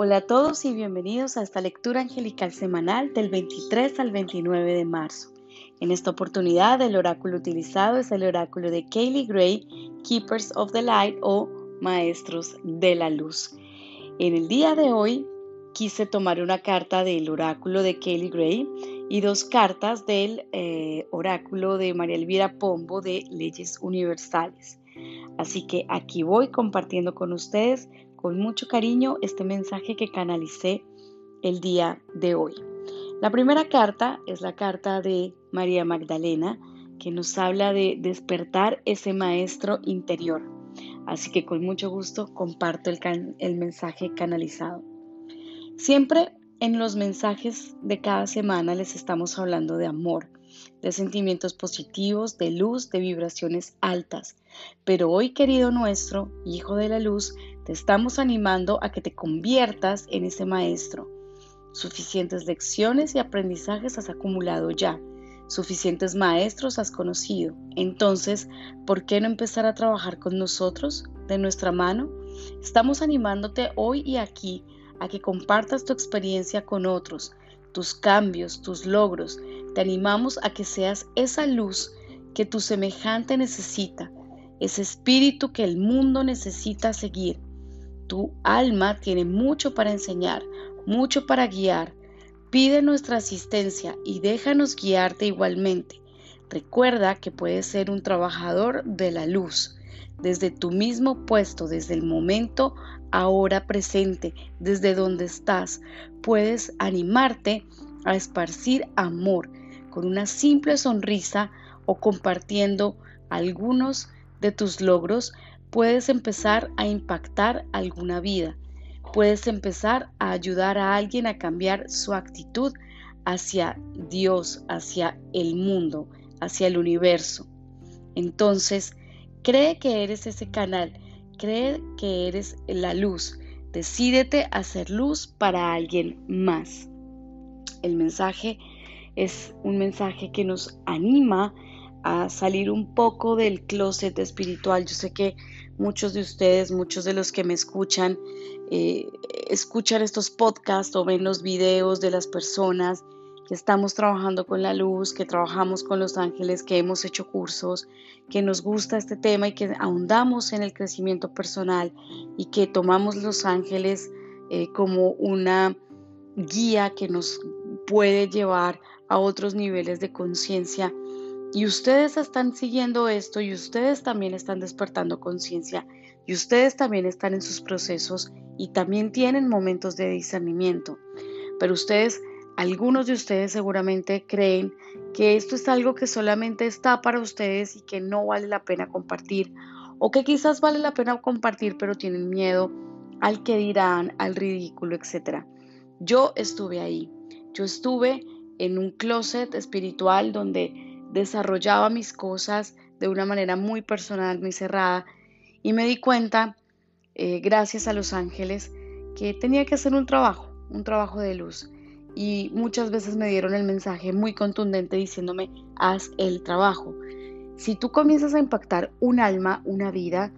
Hola a todos y bienvenidos a esta lectura angelical semanal del 23 al 29 de marzo. En esta oportunidad el oráculo utilizado es el oráculo de Kaylee Gray, Keepers of the Light o Maestros de la Luz. En el día de hoy quise tomar una carta del oráculo de Kaylee Gray y dos cartas del eh, oráculo de María Elvira Pombo de Leyes Universales. Así que aquí voy compartiendo con ustedes con mucho cariño este mensaje que canalicé el día de hoy. La primera carta es la carta de María Magdalena que nos habla de despertar ese maestro interior. Así que con mucho gusto comparto el, el mensaje canalizado. Siempre en los mensajes de cada semana les estamos hablando de amor, de sentimientos positivos, de luz, de vibraciones altas. Pero hoy, querido nuestro, Hijo de la Luz, te estamos animando a que te conviertas en ese maestro. Suficientes lecciones y aprendizajes has acumulado ya. Suficientes maestros has conocido. Entonces, ¿por qué no empezar a trabajar con nosotros, de nuestra mano? Estamos animándote hoy y aquí a que compartas tu experiencia con otros, tus cambios, tus logros. Te animamos a que seas esa luz que tu semejante necesita, ese espíritu que el mundo necesita seguir. Tu alma tiene mucho para enseñar, mucho para guiar. Pide nuestra asistencia y déjanos guiarte igualmente. Recuerda que puedes ser un trabajador de la luz, desde tu mismo puesto, desde el momento ahora presente, desde donde estás. Puedes animarte a esparcir amor con una simple sonrisa o compartiendo algunos de tus logros puedes empezar a impactar alguna vida. Puedes empezar a ayudar a alguien a cambiar su actitud hacia Dios, hacia el mundo, hacia el universo. Entonces, cree que eres ese canal, cree que eres la luz. Decídete a hacer luz para alguien más. El mensaje es un mensaje que nos anima a salir un poco del closet espiritual. Yo sé que muchos de ustedes, muchos de los que me escuchan, eh, escuchan estos podcasts o ven los videos de las personas que estamos trabajando con la luz, que trabajamos con los ángeles, que hemos hecho cursos, que nos gusta este tema y que ahondamos en el crecimiento personal y que tomamos los ángeles eh, como una guía que nos puede llevar a otros niveles de conciencia y ustedes están siguiendo esto y ustedes también están despertando conciencia y ustedes también están en sus procesos y también tienen momentos de discernimiento. Pero ustedes, algunos de ustedes seguramente creen que esto es algo que solamente está para ustedes y que no vale la pena compartir o que quizás vale la pena compartir pero tienen miedo al que dirán, al ridículo, etc. Yo estuve ahí. Yo estuve en un closet espiritual donde desarrollaba mis cosas de una manera muy personal, muy cerrada, y me di cuenta, eh, gracias a los ángeles, que tenía que hacer un trabajo, un trabajo de luz. Y muchas veces me dieron el mensaje muy contundente diciéndome, haz el trabajo. Si tú comienzas a impactar un alma, una vida,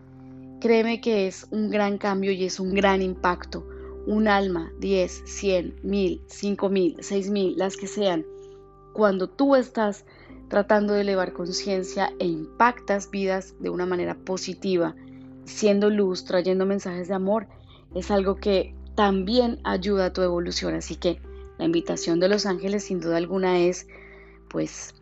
créeme que es un gran cambio y es un gran impacto. Un alma, 10, 100, 1000, 5000, 6000, las que sean. Cuando tú estás tratando de elevar conciencia e impactas vidas de una manera positiva, siendo luz, trayendo mensajes de amor, es algo que también ayuda a tu evolución. Así que la invitación de los ángeles sin duda alguna es pues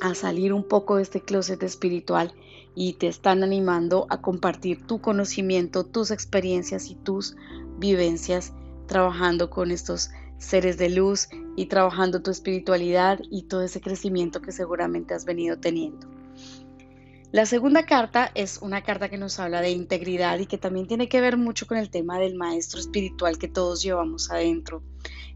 a salir un poco de este closet espiritual y te están animando a compartir tu conocimiento, tus experiencias y tus vivencias trabajando con estos seres de luz y trabajando tu espiritualidad y todo ese crecimiento que seguramente has venido teniendo. La segunda carta es una carta que nos habla de integridad y que también tiene que ver mucho con el tema del maestro espiritual que todos llevamos adentro.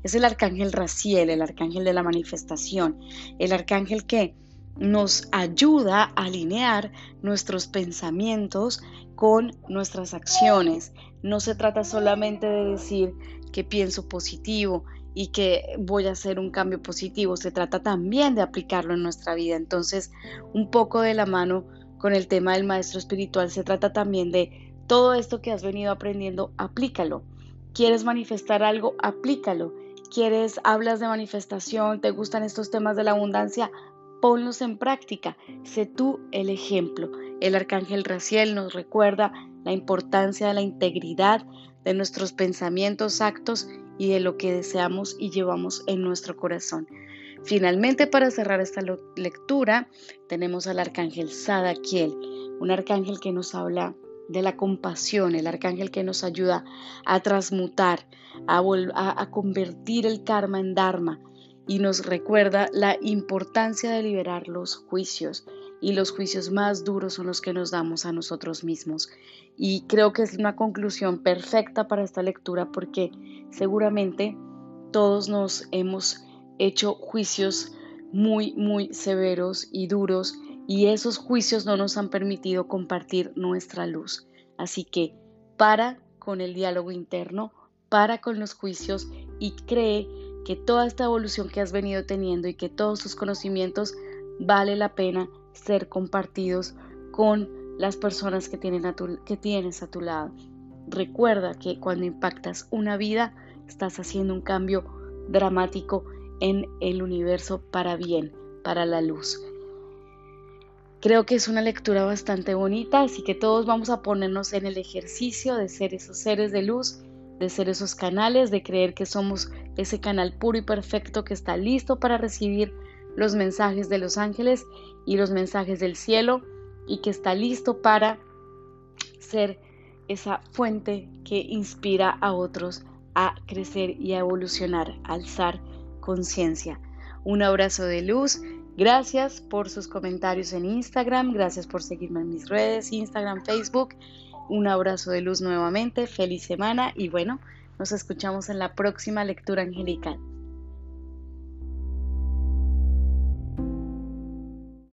Es el arcángel Raciel, el arcángel de la manifestación, el arcángel que nos ayuda a alinear nuestros pensamientos con nuestras acciones. No se trata solamente de decir que pienso positivo y que voy a hacer un cambio positivo, se trata también de aplicarlo en nuestra vida. Entonces, un poco de la mano con el tema del maestro espiritual, se trata también de todo esto que has venido aprendiendo, aplícalo. ¿Quieres manifestar algo? Aplícalo. ¿Quieres, hablas de manifestación? ¿Te gustan estos temas de la abundancia? Ponlos en práctica. Sé tú el ejemplo. El arcángel Raciel nos recuerda la importancia de la integridad de nuestros pensamientos, actos y de lo que deseamos y llevamos en nuestro corazón. Finalmente, para cerrar esta lectura, tenemos al arcángel Sadakiel, un arcángel que nos habla de la compasión, el arcángel que nos ayuda a transmutar, a, convertir el karma en dharma y nos recuerda la importancia de liberar los juicios y los juicios más duros son los que nos damos a nosotros mismos. Y creo que es una conclusión perfecta para esta lectura porque seguramente todos nos hemos hecho juicios muy, muy severos y duros y esos juicios no nos han permitido compartir nuestra luz. Así que para con el diálogo interno, para con los juicios y cree que toda esta evolución que has venido teniendo y que todos tus conocimientos vale la pena ser compartidos con las personas que, tienen que tienes a tu lado. Recuerda que cuando impactas una vida, estás haciendo un cambio dramático en el universo para bien, para la luz. Creo que es una lectura bastante bonita, así que todos vamos a ponernos en el ejercicio de ser esos seres de luz, de ser esos canales, de creer que somos ese canal puro y perfecto que está listo para recibir los mensajes de los ángeles y los mensajes del cielo y que está listo para ser esa fuente que inspira a otros a crecer y a evolucionar, alzar conciencia. Un abrazo de luz. Gracias por sus comentarios en Instagram. Gracias por seguirme en mis redes, Instagram, Facebook. Un abrazo de luz nuevamente. Feliz semana y bueno, nos escuchamos en la próxima lectura angelical.